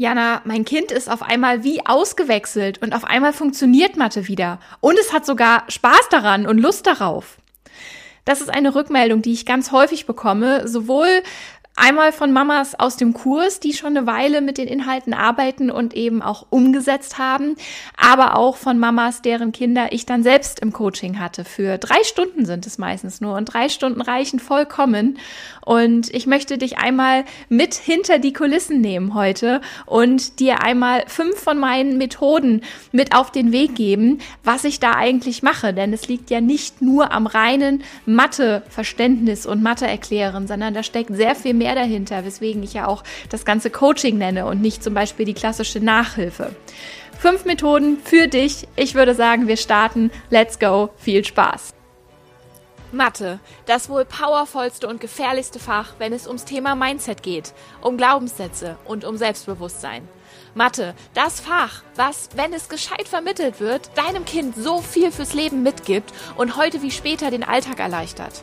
Jana, mein Kind ist auf einmal wie ausgewechselt und auf einmal funktioniert Mathe wieder. Und es hat sogar Spaß daran und Lust darauf. Das ist eine Rückmeldung, die ich ganz häufig bekomme, sowohl Einmal von Mamas aus dem Kurs, die schon eine Weile mit den Inhalten arbeiten und eben auch umgesetzt haben, aber auch von Mamas, deren Kinder ich dann selbst im Coaching hatte. Für drei Stunden sind es meistens nur und drei Stunden reichen vollkommen. Und ich möchte dich einmal mit hinter die Kulissen nehmen heute und dir einmal fünf von meinen Methoden mit auf den Weg geben, was ich da eigentlich mache. Denn es liegt ja nicht nur am reinen Mathe-Verständnis und Mathe-Erklären, sondern da steckt sehr viel mehr mehr dahinter, weswegen ich ja auch das ganze Coaching nenne und nicht zum Beispiel die klassische Nachhilfe. Fünf Methoden für dich. Ich würde sagen, wir starten. Let's go. Viel Spaß. Mathe, das wohl powervollste und gefährlichste Fach, wenn es ums Thema Mindset geht, um Glaubenssätze und um Selbstbewusstsein. Mathe, das Fach, was, wenn es gescheit vermittelt wird, deinem Kind so viel fürs Leben mitgibt und heute wie später den Alltag erleichtert.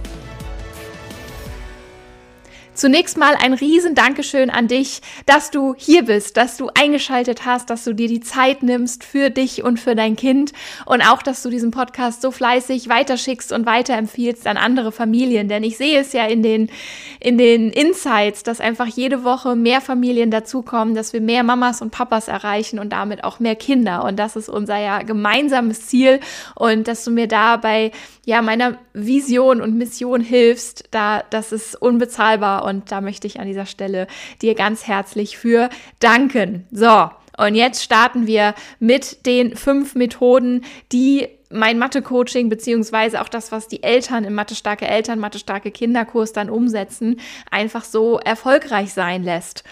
Zunächst mal ein riesen Dankeschön an dich, dass du hier bist, dass du eingeschaltet hast, dass du dir die Zeit nimmst für dich und für dein Kind und auch, dass du diesen Podcast so fleißig weiterschickst und weiterempfiehlst an andere Familien, denn ich sehe es ja in den, in den Insights, dass einfach jede Woche mehr Familien dazukommen, dass wir mehr Mamas und Papas erreichen und damit auch mehr Kinder. Und das ist unser ja gemeinsames Ziel. Und dass du mir dabei ja meiner Vision und Mission hilfst, da das ist unbezahlbar und da möchte ich an dieser Stelle dir ganz herzlich für danken. So, und jetzt starten wir mit den fünf Methoden, die mein Mathe-Coaching beziehungsweise auch das, was die Eltern im Mathe-starke Eltern, Mathe-starke Kinderkurs dann umsetzen, einfach so erfolgreich sein lässt.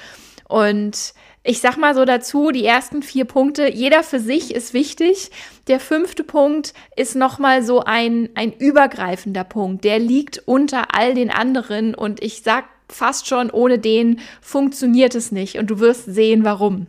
Und ich sag mal so dazu, die ersten vier Punkte, jeder für sich ist wichtig. Der fünfte Punkt ist nochmal so ein, ein übergreifender Punkt. Der liegt unter all den anderen und ich sag fast schon, ohne den funktioniert es nicht und du wirst sehen, warum.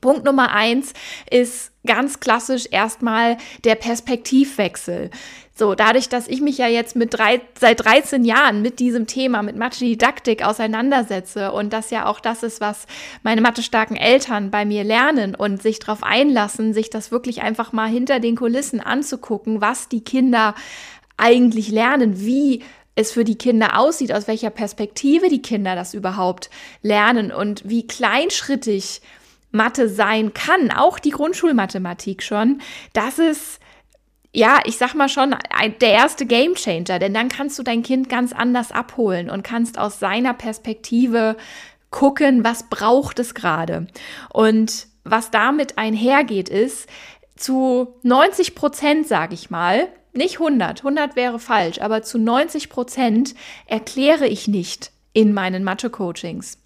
Punkt Nummer eins ist ganz klassisch erstmal der Perspektivwechsel. So, dadurch, dass ich mich ja jetzt mit drei, seit 13 Jahren mit diesem Thema, mit Mathe-Didaktik auseinandersetze und das ja auch das ist, was meine mathestarken Eltern bei mir lernen und sich darauf einlassen, sich das wirklich einfach mal hinter den Kulissen anzugucken, was die Kinder eigentlich lernen, wie es für die Kinder aussieht, aus welcher Perspektive die Kinder das überhaupt lernen und wie kleinschrittig Mathe sein kann, auch die Grundschulmathematik schon, das ist ja, ich sag mal schon, der erste Gamechanger, denn dann kannst du dein Kind ganz anders abholen und kannst aus seiner Perspektive gucken, was braucht es gerade. Und was damit einhergeht, ist, zu 90 Prozent, sage ich mal, nicht 100, 100 wäre falsch, aber zu 90 Prozent erkläre ich nicht in meinen Mathe-Coachings.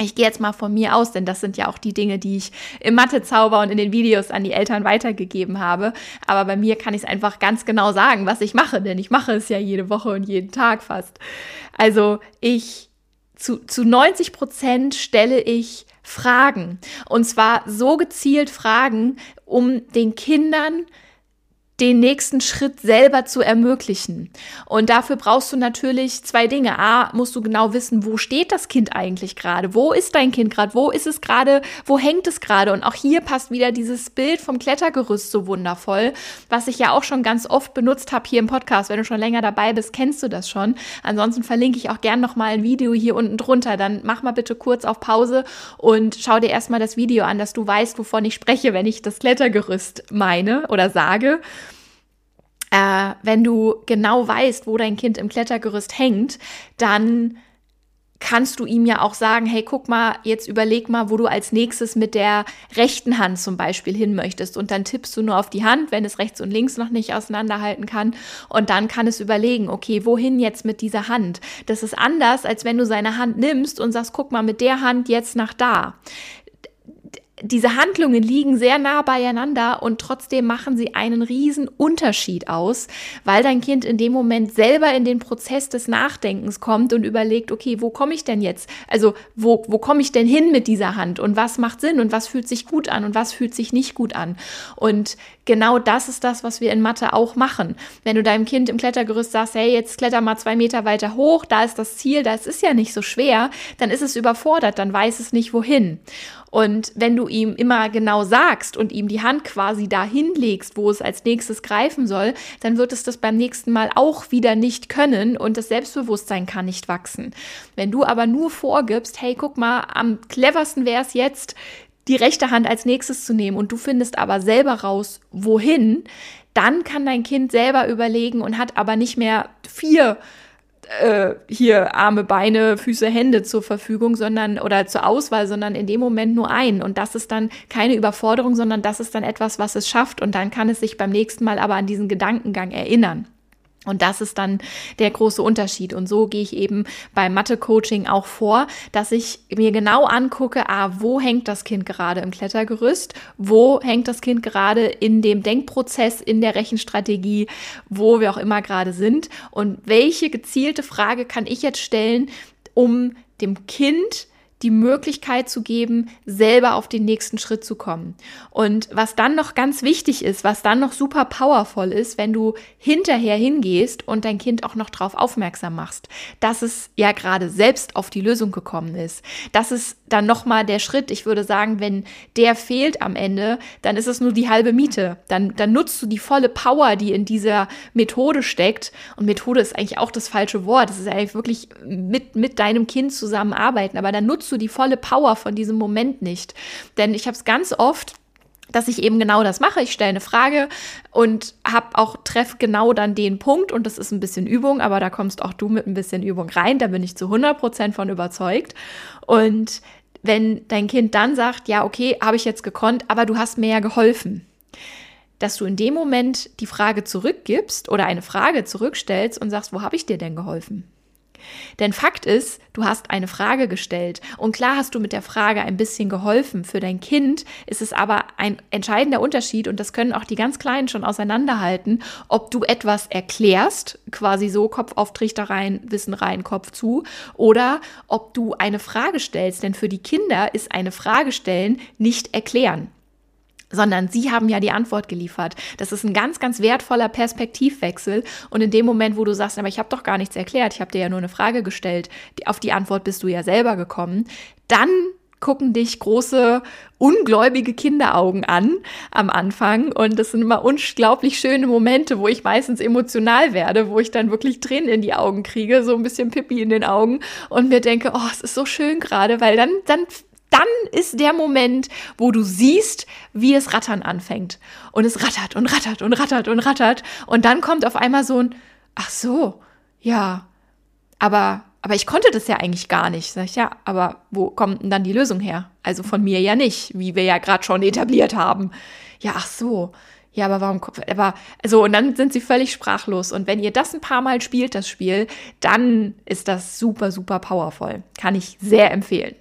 Ich gehe jetzt mal von mir aus, denn das sind ja auch die Dinge, die ich im Mathe-Zauber und in den Videos an die Eltern weitergegeben habe. Aber bei mir kann ich es einfach ganz genau sagen, was ich mache, denn ich mache es ja jede Woche und jeden Tag fast. Also ich zu, zu 90 Prozent stelle ich Fragen. Und zwar so gezielt Fragen, um den Kindern den nächsten Schritt selber zu ermöglichen. Und dafür brauchst du natürlich zwei Dinge. A, musst du genau wissen, wo steht das Kind eigentlich gerade? Wo ist dein Kind gerade? Wo ist es gerade? Wo hängt es gerade? Und auch hier passt wieder dieses Bild vom Klettergerüst so wundervoll, was ich ja auch schon ganz oft benutzt habe hier im Podcast. Wenn du schon länger dabei bist, kennst du das schon. Ansonsten verlinke ich auch gern noch mal ein Video hier unten drunter. Dann mach mal bitte kurz auf Pause und schau dir erstmal das Video an, dass du weißt, wovon ich spreche, wenn ich das Klettergerüst meine oder sage äh, wenn du genau weißt, wo dein Kind im Klettergerüst hängt, dann kannst du ihm ja auch sagen, hey, guck mal, jetzt überleg mal, wo du als nächstes mit der rechten Hand zum Beispiel hin möchtest. Und dann tippst du nur auf die Hand, wenn es rechts und links noch nicht auseinanderhalten kann. Und dann kann es überlegen, okay, wohin jetzt mit dieser Hand? Das ist anders, als wenn du seine Hand nimmst und sagst, guck mal, mit der Hand jetzt nach da diese Handlungen liegen sehr nah beieinander und trotzdem machen sie einen riesen Unterschied aus, weil dein Kind in dem Moment selber in den Prozess des Nachdenkens kommt und überlegt, okay, wo komme ich denn jetzt? Also wo, wo komme ich denn hin mit dieser Hand und was macht Sinn und was fühlt sich gut an und was fühlt sich nicht gut an? Und genau das ist das, was wir in Mathe auch machen. Wenn du deinem Kind im Klettergerüst sagst, hey, jetzt kletter mal zwei Meter weiter hoch, da ist das Ziel, das ist ja nicht so schwer, dann ist es überfordert, dann weiß es nicht wohin. Und wenn du ihm immer genau sagst und ihm die Hand quasi dahin legst, wo es als nächstes greifen soll, dann wird es das beim nächsten Mal auch wieder nicht können und das Selbstbewusstsein kann nicht wachsen. Wenn du aber nur vorgibst, hey, guck mal, am cleversten wäre es jetzt, die rechte Hand als nächstes zu nehmen und du findest aber selber raus, wohin, dann kann dein Kind selber überlegen und hat aber nicht mehr vier äh, hier Arme, Beine, Füße, Hände zur Verfügung, sondern oder zur Auswahl, sondern in dem Moment nur ein. Und das ist dann keine Überforderung, sondern das ist dann etwas, was es schafft. Und dann kann es sich beim nächsten Mal aber an diesen Gedankengang erinnern. Und das ist dann der große Unterschied. Und so gehe ich eben beim Mathe-Coaching auch vor, dass ich mir genau angucke, ah, wo hängt das Kind gerade im Klettergerüst? Wo hängt das Kind gerade in dem Denkprozess, in der Rechenstrategie, wo wir auch immer gerade sind? Und welche gezielte Frage kann ich jetzt stellen, um dem Kind die Möglichkeit zu geben, selber auf den nächsten Schritt zu kommen. Und was dann noch ganz wichtig ist, was dann noch super powerful ist, wenn du hinterher hingehst und dein Kind auch noch darauf aufmerksam machst, dass es ja gerade selbst auf die Lösung gekommen ist. Das ist dann nochmal der Schritt. Ich würde sagen, wenn der fehlt am Ende, dann ist es nur die halbe Miete. Dann, dann nutzt du die volle Power, die in dieser Methode steckt. Und Methode ist eigentlich auch das falsche Wort. Das ist eigentlich wirklich mit, mit deinem Kind zusammenarbeiten. Aber dann nutzt du die volle Power von diesem Moment nicht. Denn ich habe es ganz oft, dass ich eben genau das mache. Ich stelle eine Frage und habe auch treff genau dann den Punkt und das ist ein bisschen Übung, aber da kommst auch du mit ein bisschen Übung rein. Da bin ich zu 100 Prozent von überzeugt. Und wenn dein Kind dann sagt, ja, okay, habe ich jetzt gekonnt, aber du hast mir ja geholfen, dass du in dem Moment die Frage zurückgibst oder eine Frage zurückstellst und sagst, wo habe ich dir denn geholfen? Denn Fakt ist, du hast eine Frage gestellt und klar hast du mit der Frage ein bisschen geholfen. Für dein Kind ist es aber ein entscheidender Unterschied und das können auch die ganz Kleinen schon auseinanderhalten, ob du etwas erklärst, quasi so Kopf auf Trichter rein, Wissen rein, Kopf zu, oder ob du eine Frage stellst. Denn für die Kinder ist eine Frage stellen nicht erklären sondern sie haben ja die Antwort geliefert. Das ist ein ganz, ganz wertvoller Perspektivwechsel. Und in dem Moment, wo du sagst, aber ich habe doch gar nichts erklärt, ich habe dir ja nur eine Frage gestellt, auf die Antwort bist du ja selber gekommen, dann gucken dich große, ungläubige Kinderaugen an am Anfang. Und das sind immer unglaublich schöne Momente, wo ich meistens emotional werde, wo ich dann wirklich Tränen in die Augen kriege, so ein bisschen Pippi in den Augen und mir denke, oh, es ist so schön gerade, weil dann, dann dann ist der Moment, wo du siehst, wie es rattern anfängt. Und es rattert und rattert und rattert und rattert. Und dann kommt auf einmal so ein, ach so, ja, aber, aber ich konnte das ja eigentlich gar nicht. Sag ich, ja, aber wo kommt denn dann die Lösung her? Also von mir ja nicht, wie wir ja gerade schon etabliert haben. Ja, ach so. Ja, aber warum, aber, also, und dann sind sie völlig sprachlos. Und wenn ihr das ein paar Mal spielt, das Spiel, dann ist das super, super powerful. Kann ich sehr empfehlen.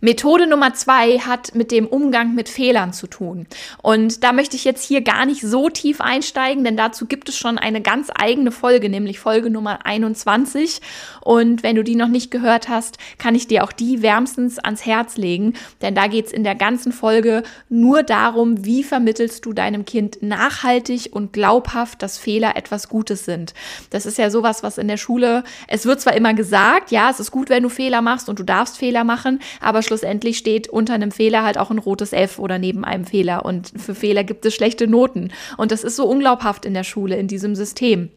Methode Nummer zwei hat mit dem Umgang mit Fehlern zu tun. Und da möchte ich jetzt hier gar nicht so tief einsteigen, denn dazu gibt es schon eine ganz eigene Folge, nämlich Folge Nummer 21. Und wenn du die noch nicht gehört hast, kann ich dir auch die wärmstens ans Herz legen, denn da geht es in der ganzen Folge nur darum, wie vermittelst du deinem Kind nachhaltig und glaubhaft, dass Fehler etwas Gutes sind. Das ist ja sowas, was in der Schule, es wird zwar immer gesagt, ja, es ist gut, wenn du Fehler machst und du darfst Fehler machen, aber schlussendlich steht unter einem Fehler halt auch ein rotes F oder neben einem Fehler. Und für Fehler gibt es schlechte Noten. Und das ist so unglaubhaft in der Schule, in diesem System.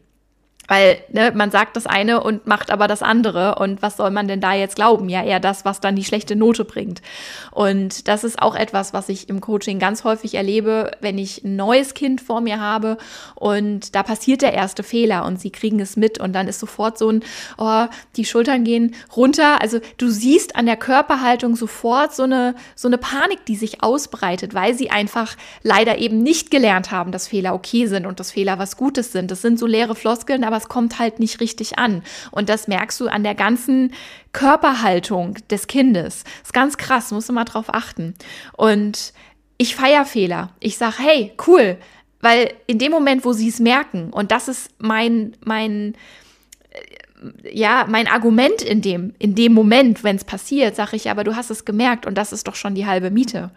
Weil ne, man sagt das eine und macht aber das andere. Und was soll man denn da jetzt glauben? Ja, eher das, was dann die schlechte Note bringt. Und das ist auch etwas, was ich im Coaching ganz häufig erlebe, wenn ich ein neues Kind vor mir habe und da passiert der erste Fehler und sie kriegen es mit und dann ist sofort so ein, oh, die Schultern gehen runter. Also du siehst an der Körperhaltung sofort so eine, so eine Panik, die sich ausbreitet, weil sie einfach leider eben nicht gelernt haben, dass Fehler okay sind und dass Fehler was Gutes sind. Das sind so leere Floskeln, aber aber es kommt halt nicht richtig an. Und das merkst du an der ganzen Körperhaltung des Kindes. Ist ganz krass, musst du mal drauf achten. Und ich feiere Fehler. Ich sage, hey, cool, weil in dem Moment, wo sie es merken, und das ist mein, mein, äh, ja, mein Argument in dem, in dem Moment, wenn es passiert, sage ich, aber du hast es gemerkt und das ist doch schon die halbe Miete.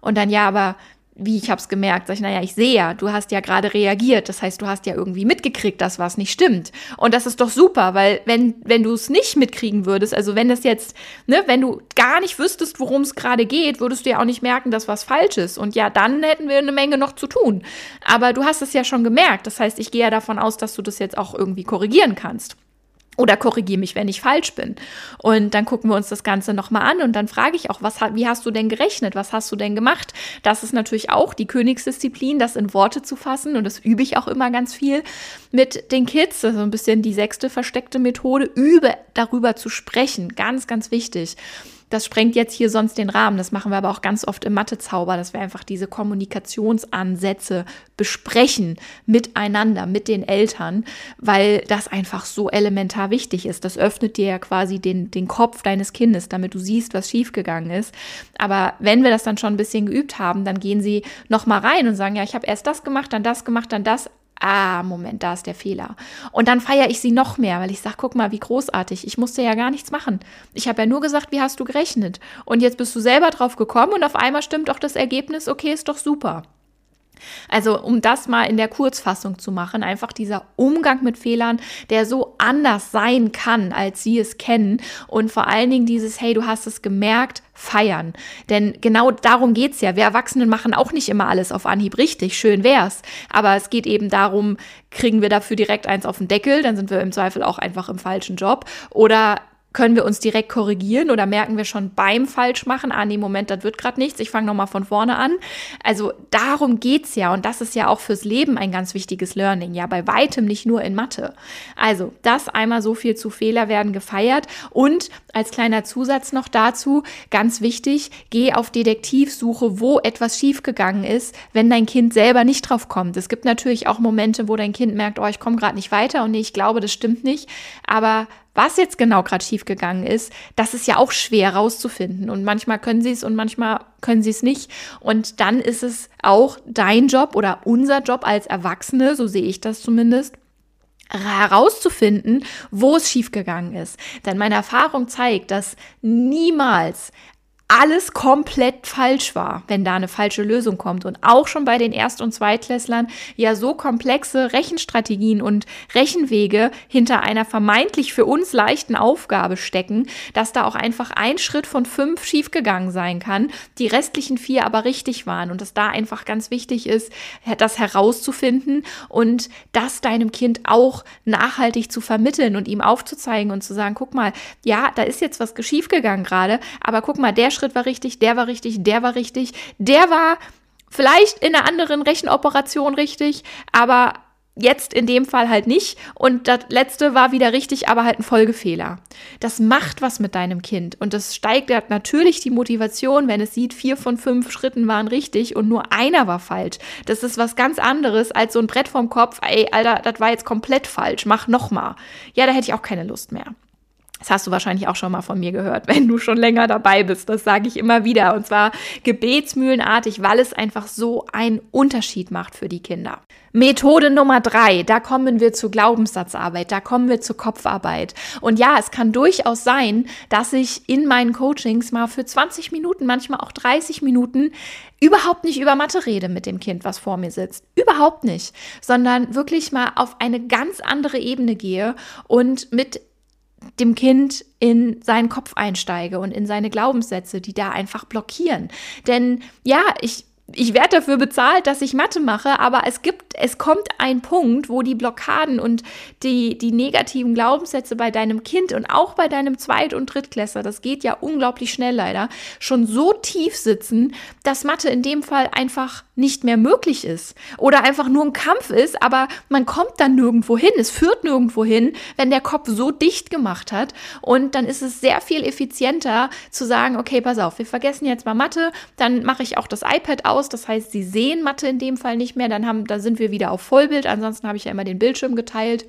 Und dann, ja, aber wie ich habe es gemerkt, sag ich, naja, ich sehe ja, du hast ja gerade reagiert. Das heißt, du hast ja irgendwie mitgekriegt, dass was nicht stimmt. Und das ist doch super, weil wenn, wenn du es nicht mitkriegen würdest, also wenn das jetzt, ne, wenn du gar nicht wüsstest, worum es gerade geht, würdest du ja auch nicht merken, dass was falsch ist. Und ja, dann hätten wir eine Menge noch zu tun. Aber du hast es ja schon gemerkt. Das heißt, ich gehe ja davon aus, dass du das jetzt auch irgendwie korrigieren kannst. Oder korrigiere mich, wenn ich falsch bin. Und dann gucken wir uns das Ganze nochmal an und dann frage ich auch, was, wie hast du denn gerechnet? Was hast du denn gemacht? Das ist natürlich auch die Königsdisziplin, das in Worte zu fassen. Und das übe ich auch immer ganz viel mit den Kids. Das ist so ein bisschen die sechste versteckte Methode. Übe darüber zu sprechen. Ganz, ganz wichtig. Das sprengt jetzt hier sonst den Rahmen. Das machen wir aber auch ganz oft im Mathezauber, dass wir einfach diese Kommunikationsansätze besprechen miteinander, mit den Eltern, weil das einfach so elementar wichtig ist. Das öffnet dir ja quasi den, den Kopf deines Kindes, damit du siehst, was schiefgegangen ist. Aber wenn wir das dann schon ein bisschen geübt haben, dann gehen sie nochmal rein und sagen, ja, ich habe erst das gemacht, dann das gemacht, dann das ah, Moment, da ist der Fehler. Und dann feiere ich sie noch mehr, weil ich sage, guck mal, wie großartig. Ich musste ja gar nichts machen. Ich habe ja nur gesagt, wie hast du gerechnet? Und jetzt bist du selber drauf gekommen und auf einmal stimmt auch das Ergebnis, okay, ist doch super. Also um das mal in der Kurzfassung zu machen, einfach dieser Umgang mit Fehlern, der so anders sein kann, als sie es kennen und vor allen Dingen dieses, hey, du hast es gemerkt, feiern. Denn genau darum geht's ja. Wir Erwachsenen machen auch nicht immer alles auf Anhieb richtig, schön wär's. Aber es geht eben darum, kriegen wir dafür direkt eins auf den Deckel, dann sind wir im Zweifel auch einfach im falschen Job. Oder können wir uns direkt korrigieren oder merken wir schon beim Falschmachen, ah nee, Moment, das wird gerade nichts, ich fange nochmal von vorne an. Also darum geht's ja und das ist ja auch fürs Leben ein ganz wichtiges Learning, ja, bei weitem nicht nur in Mathe. Also das einmal so viel zu Fehler werden gefeiert und als kleiner Zusatz noch dazu, ganz wichtig, geh auf Detektivsuche, wo etwas schiefgegangen ist, wenn dein Kind selber nicht drauf kommt. Es gibt natürlich auch Momente, wo dein Kind merkt, oh, ich komme gerade nicht weiter und nee, ich glaube, das stimmt nicht, aber was jetzt genau gerade schiefgegangen ist, das ist ja auch schwer rauszufinden. Und manchmal können sie es und manchmal können sie es nicht. Und dann ist es auch dein Job oder unser Job als Erwachsene, so sehe ich das zumindest, herauszufinden, wo es schiefgegangen ist. Denn meine Erfahrung zeigt, dass niemals alles komplett falsch war, wenn da eine falsche Lösung kommt. Und auch schon bei den Erst- und Zweitklässlern ja so komplexe Rechenstrategien und Rechenwege hinter einer vermeintlich für uns leichten Aufgabe stecken, dass da auch einfach ein Schritt von fünf schiefgegangen sein kann, die restlichen vier aber richtig waren. Und dass da einfach ganz wichtig ist, das herauszufinden und das deinem Kind auch nachhaltig zu vermitteln und ihm aufzuzeigen und zu sagen, guck mal, ja, da ist jetzt was schiefgegangen gerade, aber guck mal, der Schritt war richtig, der war richtig, der war richtig, der war vielleicht in einer anderen Rechenoperation richtig, aber jetzt in dem Fall halt nicht. Und das letzte war wieder richtig, aber halt ein Folgefehler. Das macht was mit deinem Kind und das steigert natürlich die Motivation, wenn es sieht, vier von fünf Schritten waren richtig und nur einer war falsch. Das ist was ganz anderes als so ein Brett vom Kopf, ey, Alter, das war jetzt komplett falsch, mach nochmal. Ja, da hätte ich auch keine Lust mehr. Das hast du wahrscheinlich auch schon mal von mir gehört, wenn du schon länger dabei bist. Das sage ich immer wieder. Und zwar gebetsmühlenartig, weil es einfach so einen Unterschied macht für die Kinder. Methode Nummer drei, da kommen wir zur Glaubenssatzarbeit, da kommen wir zur Kopfarbeit. Und ja, es kann durchaus sein, dass ich in meinen Coachings mal für 20 Minuten, manchmal auch 30 Minuten überhaupt nicht über Mathe rede mit dem Kind, was vor mir sitzt. Überhaupt nicht. Sondern wirklich mal auf eine ganz andere Ebene gehe und mit dem Kind in seinen Kopf einsteige und in seine Glaubenssätze, die da einfach blockieren. Denn ja, ich ich werde dafür bezahlt, dass ich Mathe mache, aber es gibt, es kommt ein Punkt, wo die Blockaden und die, die negativen Glaubenssätze bei deinem Kind und auch bei deinem Zweit- und Drittklässler, das geht ja unglaublich schnell leider, schon so tief sitzen, dass Mathe in dem Fall einfach nicht mehr möglich ist oder einfach nur ein Kampf ist, aber man kommt dann nirgendwo hin, es führt nirgendwo hin, wenn der Kopf so dicht gemacht hat. Und dann ist es sehr viel effizienter zu sagen, okay, pass auf, wir vergessen jetzt mal Mathe, dann mache ich auch das iPad aus, das heißt, sie sehen Mathe in dem Fall nicht mehr, dann haben, da sind wir wieder auf Vollbild, ansonsten habe ich ja immer den Bildschirm geteilt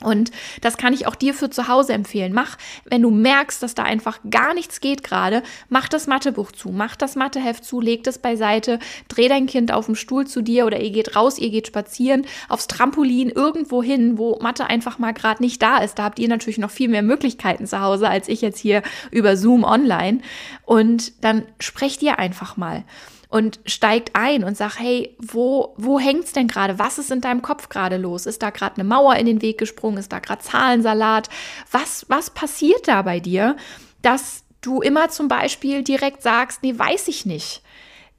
Und das kann ich auch dir für zu Hause empfehlen. Mach, wenn du merkst, dass da einfach gar nichts geht gerade, mach das Mathebuch zu, mach das Matheheft zu, leg das beiseite, dreh dein Kind auf dem Stuhl zu dir oder ihr geht raus, ihr geht spazieren, aufs Trampolin, irgendwo hin, wo Mathe einfach mal gerade nicht da ist. Da habt ihr natürlich noch viel mehr Möglichkeiten zu Hause als ich jetzt hier über Zoom online. Und dann sprecht ihr einfach mal und steigt ein und sagt, hey, wo, wo hängt's denn gerade? Was ist in deinem Kopf gerade los? Ist da gerade eine Mauer in den Weg gesprungen? Ist da gerade Zahlensalat? Was, was passiert da bei dir, dass du immer zum Beispiel direkt sagst, nee, weiß ich nicht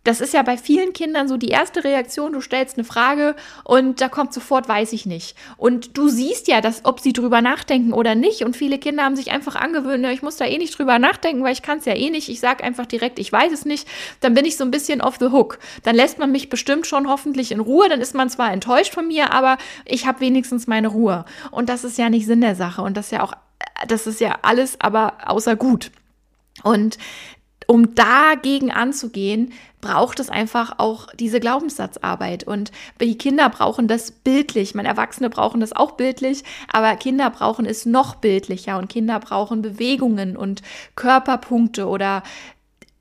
das ist ja bei vielen Kindern so die erste Reaktion, du stellst eine Frage und da kommt sofort, weiß ich nicht. Und du siehst ja, dass, ob sie drüber nachdenken oder nicht. Und viele Kinder haben sich einfach angewöhnt, ich muss da eh nicht drüber nachdenken, weil ich kann es ja eh nicht. Ich sage einfach direkt, ich weiß es nicht. Dann bin ich so ein bisschen off the hook. Dann lässt man mich bestimmt schon hoffentlich in Ruhe. Dann ist man zwar enttäuscht von mir, aber ich habe wenigstens meine Ruhe. Und das ist ja nicht Sinn der Sache. Und das ist ja auch, das ist ja alles aber außer gut. Und um dagegen anzugehen, braucht es einfach auch diese Glaubenssatzarbeit. Und die Kinder brauchen das bildlich. Meine Erwachsene brauchen das auch bildlich, aber Kinder brauchen es noch bildlicher und Kinder brauchen Bewegungen und Körperpunkte oder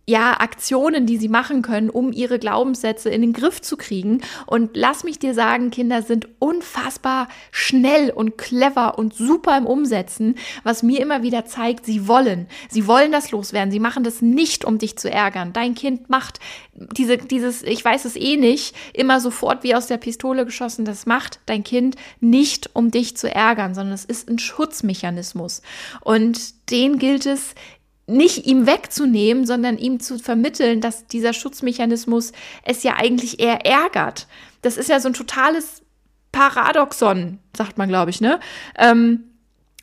ja, Aktionen, die sie machen können, um ihre Glaubenssätze in den Griff zu kriegen. Und lass mich dir sagen, Kinder sind unfassbar schnell und clever und super im Umsetzen, was mir immer wieder zeigt, sie wollen. Sie wollen das loswerden. Sie machen das nicht, um dich zu ärgern. Dein Kind macht diese, dieses, ich weiß es eh nicht, immer sofort wie aus der Pistole geschossen. Das macht dein Kind nicht, um dich zu ärgern, sondern es ist ein Schutzmechanismus. Und den gilt es nicht ihm wegzunehmen, sondern ihm zu vermitteln, dass dieser Schutzmechanismus es ja eigentlich eher ärgert. Das ist ja so ein totales Paradoxon, sagt man, glaube ich, ne? Ähm,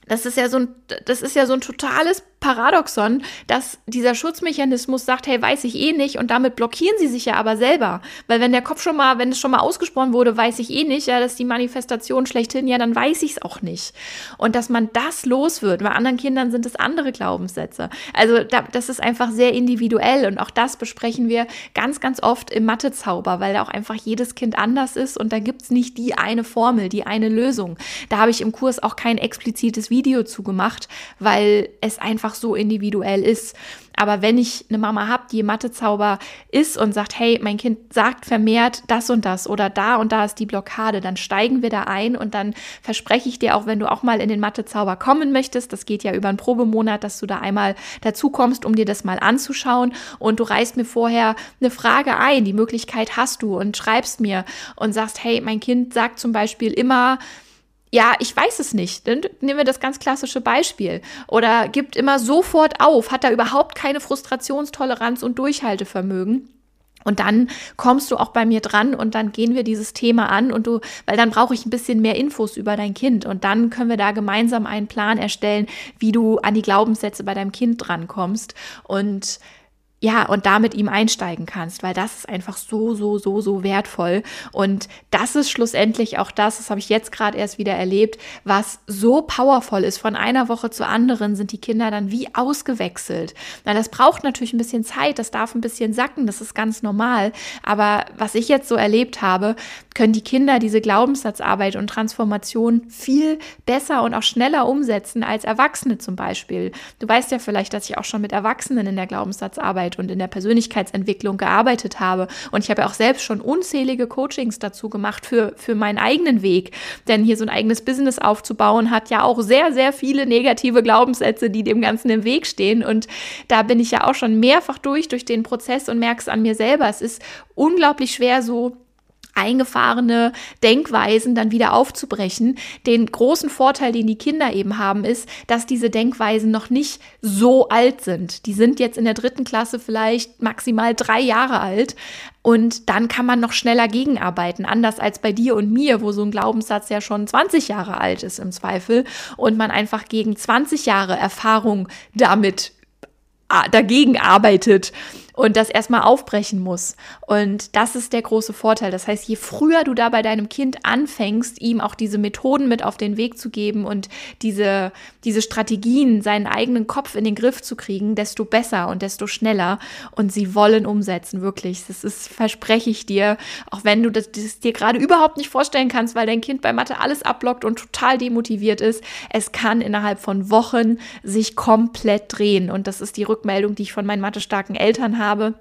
das ist ja so ein, das ist ja so ein totales Paradoxon, dass dieser Schutzmechanismus sagt, hey, weiß ich eh nicht und damit blockieren sie sich ja aber selber. Weil wenn der Kopf schon mal, wenn es schon mal ausgesprochen wurde, weiß ich eh nicht, ja, das ist die Manifestation schlechthin, ja, dann weiß ich es auch nicht. Und dass man das los wird, bei anderen Kindern sind es andere Glaubenssätze. Also da, das ist einfach sehr individuell und auch das besprechen wir ganz, ganz oft im Mathezauber, weil da auch einfach jedes Kind anders ist und da gibt es nicht die eine Formel, die eine Lösung. Da habe ich im Kurs auch kein explizites Video zu gemacht, weil es einfach so individuell ist. Aber wenn ich eine Mama habe, die Mathezauber ist und sagt, hey, mein Kind sagt vermehrt das und das oder da und da ist die Blockade, dann steigen wir da ein und dann verspreche ich dir auch, wenn du auch mal in den Mathezauber kommen möchtest, das geht ja über einen Probemonat, dass du da einmal dazu kommst, um dir das mal anzuschauen und du reißt mir vorher eine Frage ein, die Möglichkeit hast du und schreibst mir und sagst, hey, mein Kind sagt zum Beispiel immer, ja, ich weiß es nicht. Dann nehmen wir das ganz klassische Beispiel. Oder gibt immer sofort auf, hat da überhaupt keine Frustrationstoleranz und Durchhaltevermögen. Und dann kommst du auch bei mir dran und dann gehen wir dieses Thema an und du, weil dann brauche ich ein bisschen mehr Infos über dein Kind und dann können wir da gemeinsam einen Plan erstellen, wie du an die Glaubenssätze bei deinem Kind drankommst. Und ja, und damit ihm einsteigen kannst, weil das ist einfach so, so, so, so wertvoll. Und das ist schlussendlich auch das, das habe ich jetzt gerade erst wieder erlebt, was so powerful ist. Von einer Woche zur anderen sind die Kinder dann wie ausgewechselt. Na, das braucht natürlich ein bisschen Zeit, das darf ein bisschen sacken, das ist ganz normal. Aber was ich jetzt so erlebt habe, können die Kinder diese Glaubenssatzarbeit und Transformation viel besser und auch schneller umsetzen als Erwachsene zum Beispiel. Du weißt ja vielleicht, dass ich auch schon mit Erwachsenen in der Glaubenssatzarbeit und in der Persönlichkeitsentwicklung gearbeitet habe. Und ich habe ja auch selbst schon unzählige Coachings dazu gemacht für, für meinen eigenen Weg. Denn hier so ein eigenes Business aufzubauen hat ja auch sehr, sehr viele negative Glaubenssätze, die dem Ganzen im Weg stehen. Und da bin ich ja auch schon mehrfach durch, durch den Prozess und merke es an mir selber. Es ist unglaublich schwer, so eingefahrene Denkweisen dann wieder aufzubrechen. Den großen Vorteil, den die Kinder eben haben, ist, dass diese Denkweisen noch nicht so alt sind. Die sind jetzt in der dritten Klasse vielleicht maximal drei Jahre alt. Und dann kann man noch schneller gegenarbeiten, anders als bei dir und mir, wo so ein Glaubenssatz ja schon 20 Jahre alt ist im Zweifel und man einfach gegen 20 Jahre Erfahrung damit dagegen arbeitet und das erstmal aufbrechen muss. Und das ist der große Vorteil. Das heißt, je früher du da bei deinem Kind anfängst, ihm auch diese Methoden mit auf den Weg zu geben und diese, diese Strategien, seinen eigenen Kopf in den Griff zu kriegen, desto besser und desto schneller. Und sie wollen umsetzen, wirklich. Das ist, verspreche ich dir, auch wenn du das, das dir gerade überhaupt nicht vorstellen kannst, weil dein Kind bei Mathe alles abblockt und total demotiviert ist. Es kann innerhalb von Wochen sich komplett drehen. Und das ist die Rückmeldung, die ich von meinen mathestarken Eltern habe habe,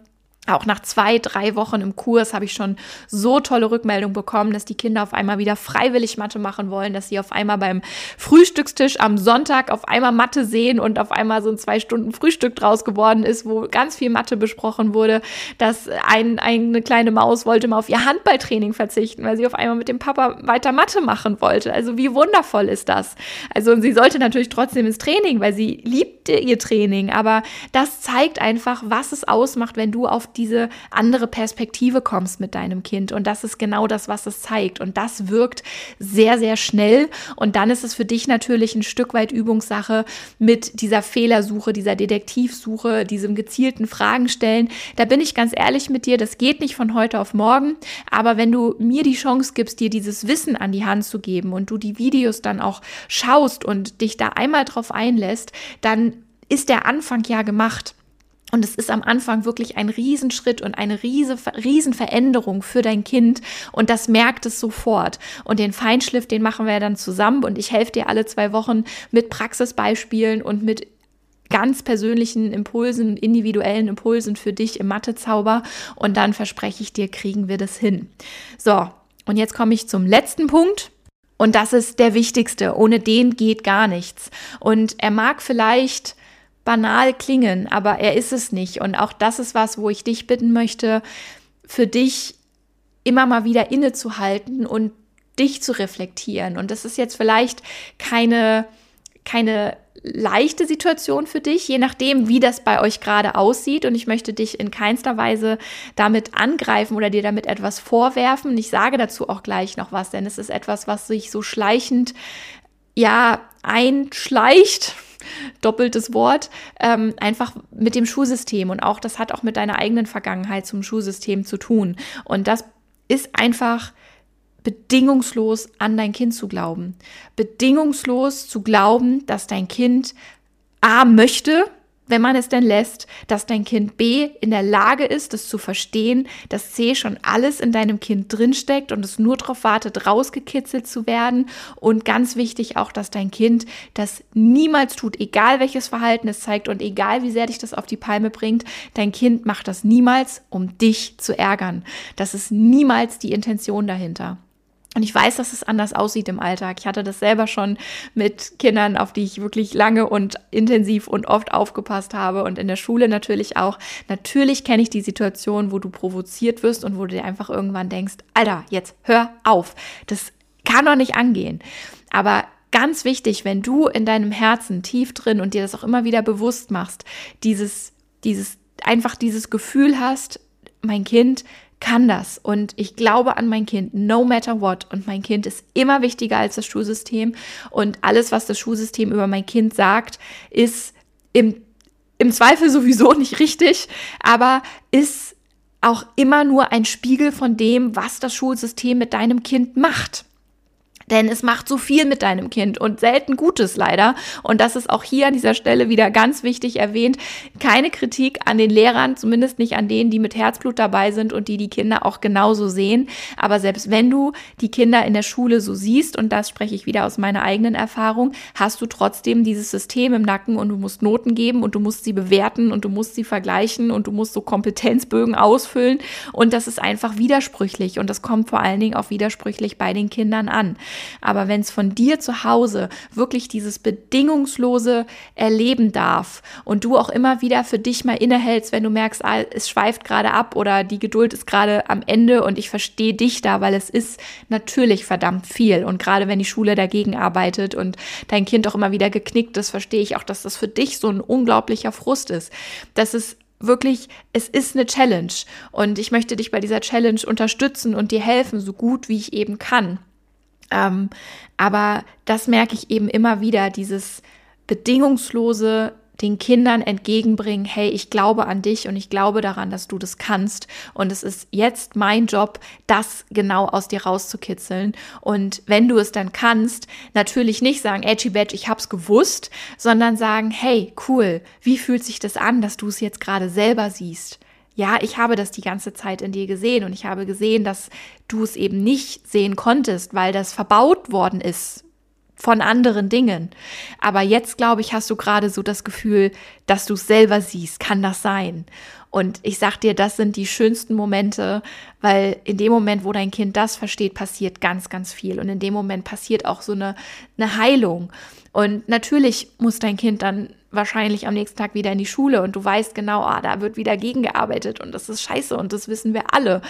auch nach zwei, drei Wochen im Kurs habe ich schon so tolle Rückmeldungen bekommen, dass die Kinder auf einmal wieder freiwillig Mathe machen wollen, dass sie auf einmal beim Frühstückstisch am Sonntag auf einmal Mathe sehen und auf einmal so ein zwei Stunden Frühstück draus geworden ist, wo ganz viel Mathe besprochen wurde, dass ein, eine kleine Maus wollte mal auf ihr Handballtraining verzichten, weil sie auf einmal mit dem Papa weiter Mathe machen wollte. Also wie wundervoll ist das? Also sie sollte natürlich trotzdem ins Training, weil sie liebte ihr Training, aber das zeigt einfach, was es ausmacht, wenn du auf diese andere Perspektive kommst mit deinem Kind. Und das ist genau das, was es zeigt. Und das wirkt sehr, sehr schnell. Und dann ist es für dich natürlich ein Stück weit Übungssache mit dieser Fehlersuche, dieser Detektivsuche, diesem gezielten Fragen stellen. Da bin ich ganz ehrlich mit dir, das geht nicht von heute auf morgen. Aber wenn du mir die Chance gibst, dir dieses Wissen an die Hand zu geben und du die Videos dann auch schaust und dich da einmal drauf einlässt, dann ist der Anfang ja gemacht. Und es ist am Anfang wirklich ein Riesenschritt und eine riese, Riesenveränderung für dein Kind. Und das merkt es sofort. Und den Feinschliff, den machen wir dann zusammen. Und ich helfe dir alle zwei Wochen mit Praxisbeispielen und mit ganz persönlichen Impulsen, individuellen Impulsen für dich im Mathezauber. Und dann verspreche ich dir, kriegen wir das hin. So, und jetzt komme ich zum letzten Punkt. Und das ist der wichtigste. Ohne den geht gar nichts. Und er mag vielleicht banal klingen, aber er ist es nicht. Und auch das ist was, wo ich dich bitten möchte, für dich immer mal wieder innezuhalten und dich zu reflektieren. Und das ist jetzt vielleicht keine, keine leichte Situation für dich, je nachdem, wie das bei euch gerade aussieht. Und ich möchte dich in keinster Weise damit angreifen oder dir damit etwas vorwerfen. Und ich sage dazu auch gleich noch was, denn es ist etwas, was sich so schleichend, ja, einschleicht, doppeltes Wort, ähm, einfach mit dem Schulsystem und auch das hat auch mit deiner eigenen Vergangenheit zum Schulsystem zu tun. Und das ist einfach bedingungslos an dein Kind zu glauben. Bedingungslos zu glauben, dass dein Kind A möchte, wenn man es denn lässt, dass dein Kind B in der Lage ist, das zu verstehen, dass C schon alles in deinem Kind drinsteckt und es nur darauf wartet, rausgekitzelt zu werden. Und ganz wichtig auch, dass dein Kind das niemals tut, egal welches Verhalten es zeigt und egal wie sehr dich das auf die Palme bringt. Dein Kind macht das niemals, um dich zu ärgern. Das ist niemals die Intention dahinter. Und ich weiß, dass es anders aussieht im Alltag. Ich hatte das selber schon mit Kindern, auf die ich wirklich lange und intensiv und oft aufgepasst habe und in der Schule natürlich auch. Natürlich kenne ich die Situation, wo du provoziert wirst und wo du dir einfach irgendwann denkst, Alter, jetzt hör auf. Das kann doch nicht angehen. Aber ganz wichtig, wenn du in deinem Herzen tief drin und dir das auch immer wieder bewusst machst, dieses, dieses, einfach dieses Gefühl hast, mein Kind kann das und ich glaube an mein Kind, no matter what. Und mein Kind ist immer wichtiger als das Schulsystem und alles, was das Schulsystem über mein Kind sagt, ist im, im Zweifel sowieso nicht richtig, aber ist auch immer nur ein Spiegel von dem, was das Schulsystem mit deinem Kind macht. Denn es macht so viel mit deinem Kind und selten Gutes leider. Und das ist auch hier an dieser Stelle wieder ganz wichtig erwähnt. Keine Kritik an den Lehrern, zumindest nicht an denen, die mit Herzblut dabei sind und die die Kinder auch genauso sehen. Aber selbst wenn du die Kinder in der Schule so siehst, und das spreche ich wieder aus meiner eigenen Erfahrung, hast du trotzdem dieses System im Nacken und du musst Noten geben und du musst sie bewerten und du musst sie vergleichen und du musst so Kompetenzbögen ausfüllen. Und das ist einfach widersprüchlich und das kommt vor allen Dingen auch widersprüchlich bei den Kindern an. Aber wenn es von dir zu Hause wirklich dieses bedingungslose erleben darf und du auch immer wieder für dich mal innehältst, wenn du merkst, ah, es schweift gerade ab oder die Geduld ist gerade am Ende und ich verstehe dich da, weil es ist natürlich verdammt viel. Und gerade wenn die Schule dagegen arbeitet und dein Kind auch immer wieder geknickt ist, verstehe ich auch, dass das für dich so ein unglaublicher Frust ist. Das ist wirklich, es ist eine Challenge und ich möchte dich bei dieser Challenge unterstützen und dir helfen, so gut wie ich eben kann. Ähm, aber das merke ich eben immer wieder, dieses bedingungslose den Kindern entgegenbringen, hey, ich glaube an dich und ich glaube daran, dass du das kannst. Und es ist jetzt mein Job, das genau aus dir rauszukitzeln. Und wenn du es dann kannst, natürlich nicht sagen, edgy badge, ich hab's gewusst, sondern sagen, hey, cool, wie fühlt sich das an, dass du es jetzt gerade selber siehst? Ja, ich habe das die ganze Zeit in dir gesehen und ich habe gesehen, dass du es eben nicht sehen konntest, weil das verbaut worden ist von anderen Dingen. Aber jetzt, glaube ich, hast du gerade so das Gefühl, dass du es selber siehst. Kann das sein? Und ich sag dir, das sind die schönsten Momente, weil in dem Moment, wo dein Kind das versteht, passiert ganz, ganz viel. Und in dem Moment passiert auch so eine, eine Heilung. Und natürlich muss dein Kind dann wahrscheinlich am nächsten Tag wieder in die Schule und du weißt genau, ah, da wird wieder gegengearbeitet und das ist scheiße und das wissen wir alle.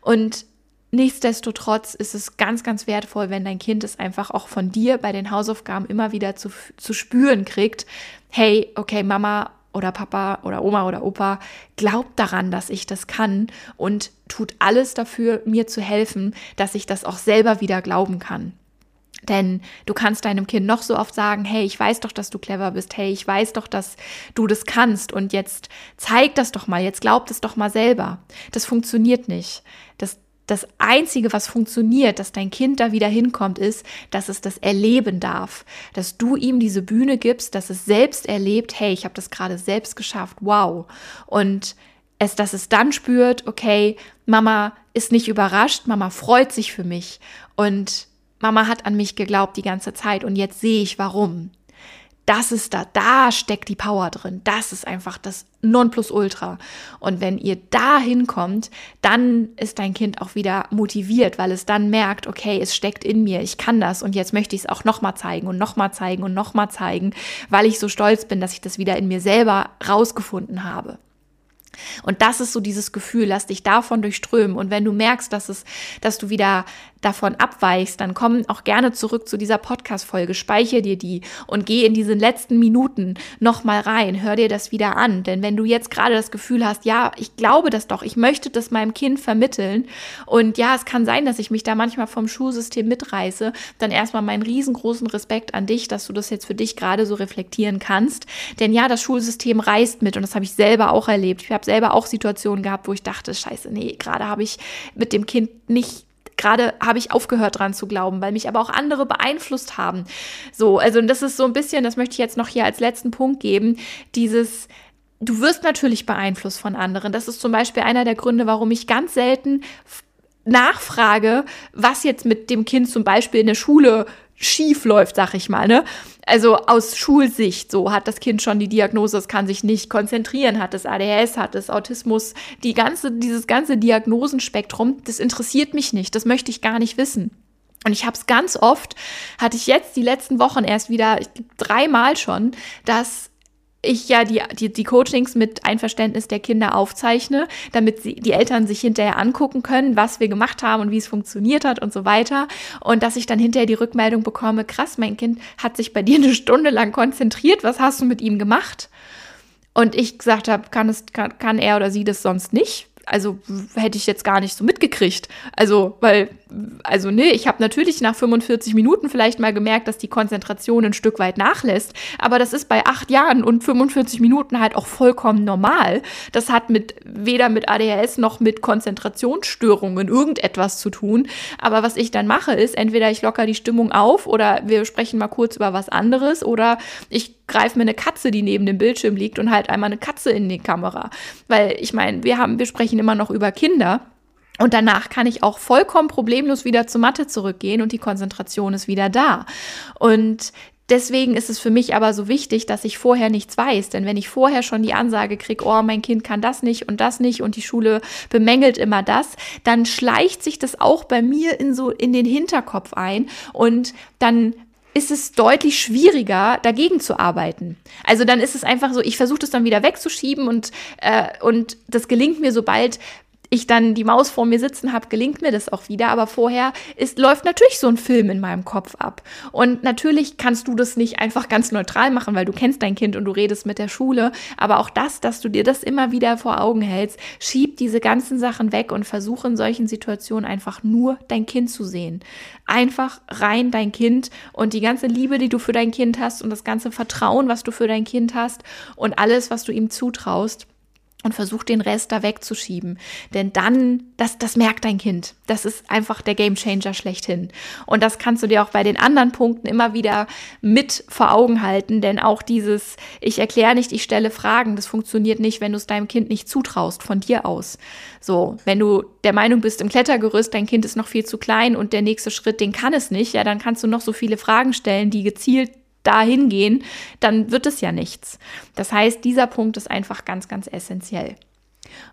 Und nichtsdestotrotz ist es ganz, ganz wertvoll, wenn dein Kind es einfach auch von dir bei den Hausaufgaben immer wieder zu, zu spüren kriegt, hey, okay, Mama oder Papa oder Oma oder Opa glaubt daran, dass ich das kann und tut alles dafür, mir zu helfen, dass ich das auch selber wieder glauben kann. Denn du kannst deinem Kind noch so oft sagen, hey, ich weiß doch, dass du clever bist, hey, ich weiß doch, dass du das kannst und jetzt zeig das doch mal, jetzt glaub das doch mal selber. Das funktioniert nicht. Das, das Einzige, was funktioniert, dass dein Kind da wieder hinkommt, ist, dass es das erleben darf. Dass du ihm diese Bühne gibst, dass es selbst erlebt, hey, ich habe das gerade selbst geschafft, wow. Und es, dass es dann spürt, okay, Mama ist nicht überrascht, Mama freut sich für mich. Und Mama hat an mich geglaubt die ganze Zeit und jetzt sehe ich warum. Das ist da, da steckt die Power drin. Das ist einfach das Nonplusultra. Und wenn ihr da hinkommt, dann ist dein Kind auch wieder motiviert, weil es dann merkt, okay, es steckt in mir, ich kann das und jetzt möchte ich es auch nochmal zeigen und nochmal zeigen und nochmal zeigen, weil ich so stolz bin, dass ich das wieder in mir selber rausgefunden habe. Und das ist so dieses Gefühl, lass dich davon durchströmen. Und wenn du merkst, dass es, dass du wieder davon abweichst, dann komm auch gerne zurück zu dieser Podcast-Folge, speichere dir die und geh in diesen letzten Minuten nochmal rein, hör dir das wieder an. Denn wenn du jetzt gerade das Gefühl hast, ja, ich glaube das doch, ich möchte das meinem Kind vermitteln und ja, es kann sein, dass ich mich da manchmal vom Schulsystem mitreiße, dann erstmal meinen riesengroßen Respekt an dich, dass du das jetzt für dich gerade so reflektieren kannst. Denn ja, das Schulsystem reißt mit und das habe ich selber auch erlebt. Ich habe selber auch Situationen gehabt, wo ich dachte, scheiße, nee, gerade habe ich mit dem Kind nicht gerade habe ich aufgehört dran zu glauben, weil mich aber auch andere beeinflusst haben. So, also das ist so ein bisschen, das möchte ich jetzt noch hier als letzten Punkt geben, dieses Du wirst natürlich beeinflusst von anderen. Das ist zum Beispiel einer der Gründe, warum ich ganz selten nachfrage, was jetzt mit dem Kind zum Beispiel in der Schule schief läuft, sag ich mal, ne? Also aus Schulsicht, so hat das Kind schon die Diagnose, es kann sich nicht konzentrieren, hat es ADHS, hat es Autismus, die ganze, dieses ganze Diagnosenspektrum, das interessiert mich nicht, das möchte ich gar nicht wissen. Und ich habe es ganz oft, hatte ich jetzt die letzten Wochen erst wieder, dreimal schon, dass ich ja die, die, die Coachings mit Einverständnis der Kinder aufzeichne, damit sie, die Eltern sich hinterher angucken können, was wir gemacht haben und wie es funktioniert hat und so weiter. Und dass ich dann hinterher die Rückmeldung bekomme, krass, mein Kind hat sich bei dir eine Stunde lang konzentriert, was hast du mit ihm gemacht? Und ich gesagt habe, kann, es, kann, kann er oder sie das sonst nicht? Also hätte ich jetzt gar nicht so mitgekriegt. Also, weil, also nee, ich habe natürlich nach 45 Minuten vielleicht mal gemerkt, dass die Konzentration ein Stück weit nachlässt. Aber das ist bei acht Jahren und 45 Minuten halt auch vollkommen normal. Das hat mit weder mit ADHS noch mit Konzentrationsstörungen irgendetwas zu tun. Aber was ich dann mache, ist entweder ich locker die Stimmung auf oder wir sprechen mal kurz über was anderes oder ich greife mir eine Katze, die neben dem Bildschirm liegt und halt einmal eine Katze in die Kamera. Weil ich meine, wir haben, wir sprechen immer noch über Kinder. Und danach kann ich auch vollkommen problemlos wieder zur Mathe zurückgehen und die Konzentration ist wieder da. Und Deswegen ist es für mich aber so wichtig, dass ich vorher nichts weiß. Denn wenn ich vorher schon die Ansage kriege, oh, mein Kind kann das nicht und das nicht und die Schule bemängelt immer das, dann schleicht sich das auch bei mir in so in den Hinterkopf ein und dann ist es deutlich schwieriger, dagegen zu arbeiten. Also dann ist es einfach so, ich versuche das dann wieder wegzuschieben und, äh, und das gelingt mir, sobald ich dann die Maus vor mir sitzen habe, gelingt mir das auch wieder. Aber vorher ist, läuft natürlich so ein Film in meinem Kopf ab. Und natürlich kannst du das nicht einfach ganz neutral machen, weil du kennst dein Kind und du redest mit der Schule. Aber auch das, dass du dir das immer wieder vor Augen hältst, schieb diese ganzen Sachen weg und versuche in solchen Situationen einfach nur dein Kind zu sehen. Einfach rein dein Kind und die ganze Liebe, die du für dein Kind hast und das ganze Vertrauen, was du für dein Kind hast und alles, was du ihm zutraust und versuch den Rest da wegzuschieben. Denn dann, das, das merkt dein Kind. Das ist einfach der Gamechanger schlechthin. Und das kannst du dir auch bei den anderen Punkten immer wieder mit vor Augen halten. Denn auch dieses, ich erkläre nicht, ich stelle Fragen, das funktioniert nicht, wenn du es deinem Kind nicht zutraust, von dir aus. So, wenn du der Meinung bist, im Klettergerüst, dein Kind ist noch viel zu klein und der nächste Schritt, den kann es nicht, ja, dann kannst du noch so viele Fragen stellen, die gezielt dahin gehen, dann wird es ja nichts. Das heißt, dieser Punkt ist einfach ganz, ganz essentiell.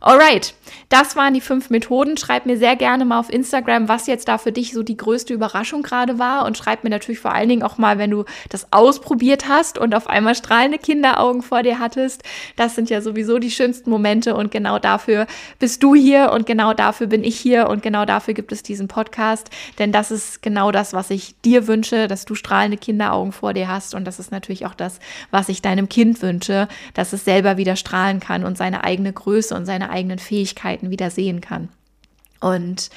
Alright, das waren die fünf Methoden. Schreib mir sehr gerne mal auf Instagram, was jetzt da für dich so die größte Überraschung gerade war. Und schreib mir natürlich vor allen Dingen auch mal, wenn du das ausprobiert hast und auf einmal strahlende Kinderaugen vor dir hattest. Das sind ja sowieso die schönsten Momente und genau dafür bist du hier und genau dafür bin ich hier und genau dafür gibt es diesen Podcast. Denn das ist genau das, was ich dir wünsche, dass du strahlende Kinderaugen vor dir hast. Und das ist natürlich auch das, was ich deinem Kind wünsche, dass es selber wieder strahlen kann und seine eigene Größe und seine eigenen Fähigkeiten wieder sehen kann. Und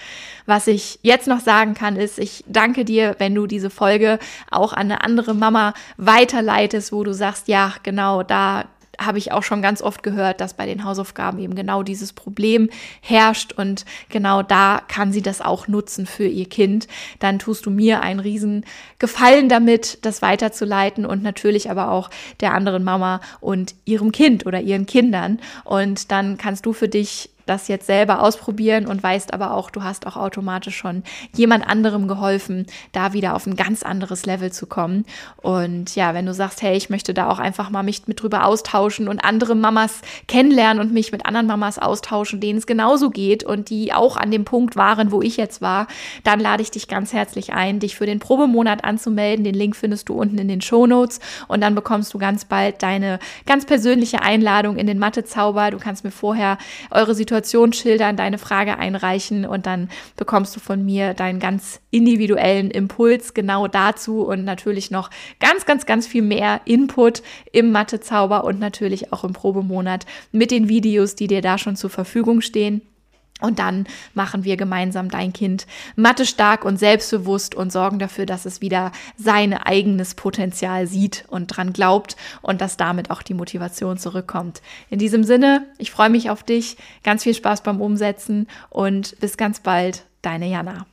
was ich jetzt noch sagen kann, ist, ich danke dir, wenn du diese Folge auch an eine andere Mama weiterleitest, wo du sagst, ja, genau, da habe ich auch schon ganz oft gehört, dass bei den Hausaufgaben eben genau dieses Problem herrscht und genau da kann sie das auch nutzen für ihr Kind. Dann tust du mir einen riesen Gefallen damit, das weiterzuleiten und natürlich aber auch der anderen Mama und ihrem Kind oder ihren Kindern. Und dann kannst du für dich das jetzt selber ausprobieren und weißt aber auch, du hast auch automatisch schon jemand anderem geholfen, da wieder auf ein ganz anderes Level zu kommen. Und ja, wenn du sagst, hey, ich möchte da auch einfach mal mich mit drüber austauschen und andere Mamas kennenlernen und mich mit anderen Mamas austauschen, denen es genauso geht und die auch an dem Punkt waren, wo ich jetzt war, dann lade ich dich ganz herzlich ein, dich für den Probemonat anzumelden. Den Link findest du unten in den Show Notes und dann bekommst du ganz bald deine ganz persönliche Einladung in den Mathezauber. Du kannst mir vorher eure Situation Situation schildern, deine Frage einreichen und dann bekommst du von mir deinen ganz individuellen Impuls genau dazu und natürlich noch ganz, ganz, ganz viel mehr Input im Mathezauber und natürlich auch im Probemonat mit den Videos, die dir da schon zur Verfügung stehen. Und dann machen wir gemeinsam dein Kind Mathe stark und selbstbewusst und sorgen dafür, dass es wieder sein eigenes Potenzial sieht und dran glaubt und dass damit auch die Motivation zurückkommt. In diesem Sinne, ich freue mich auf dich. Ganz viel Spaß beim Umsetzen und bis ganz bald, deine Jana.